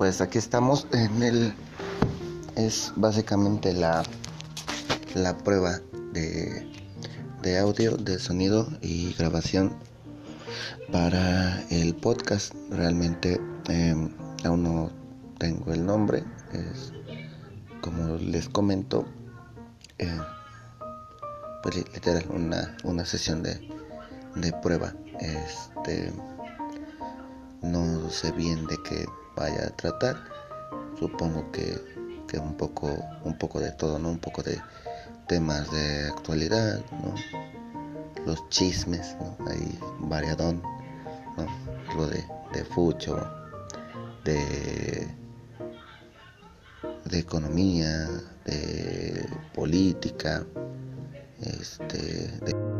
pues aquí estamos en el es básicamente la la prueba de, de audio, de sonido y grabación para el podcast. Realmente em, aún no tengo el nombre. Es como les comento, eh, pues literal una, una sesión de, de prueba. Este no sé bien de qué vaya a tratar. Supongo que, que un poco, un poco de todo, ¿no? Un poco de temas de actualidad, ¿no? Los chismes, ¿no? Hay variadón, ¿no? Lo de, de fucho, de, de economía, de política, este, de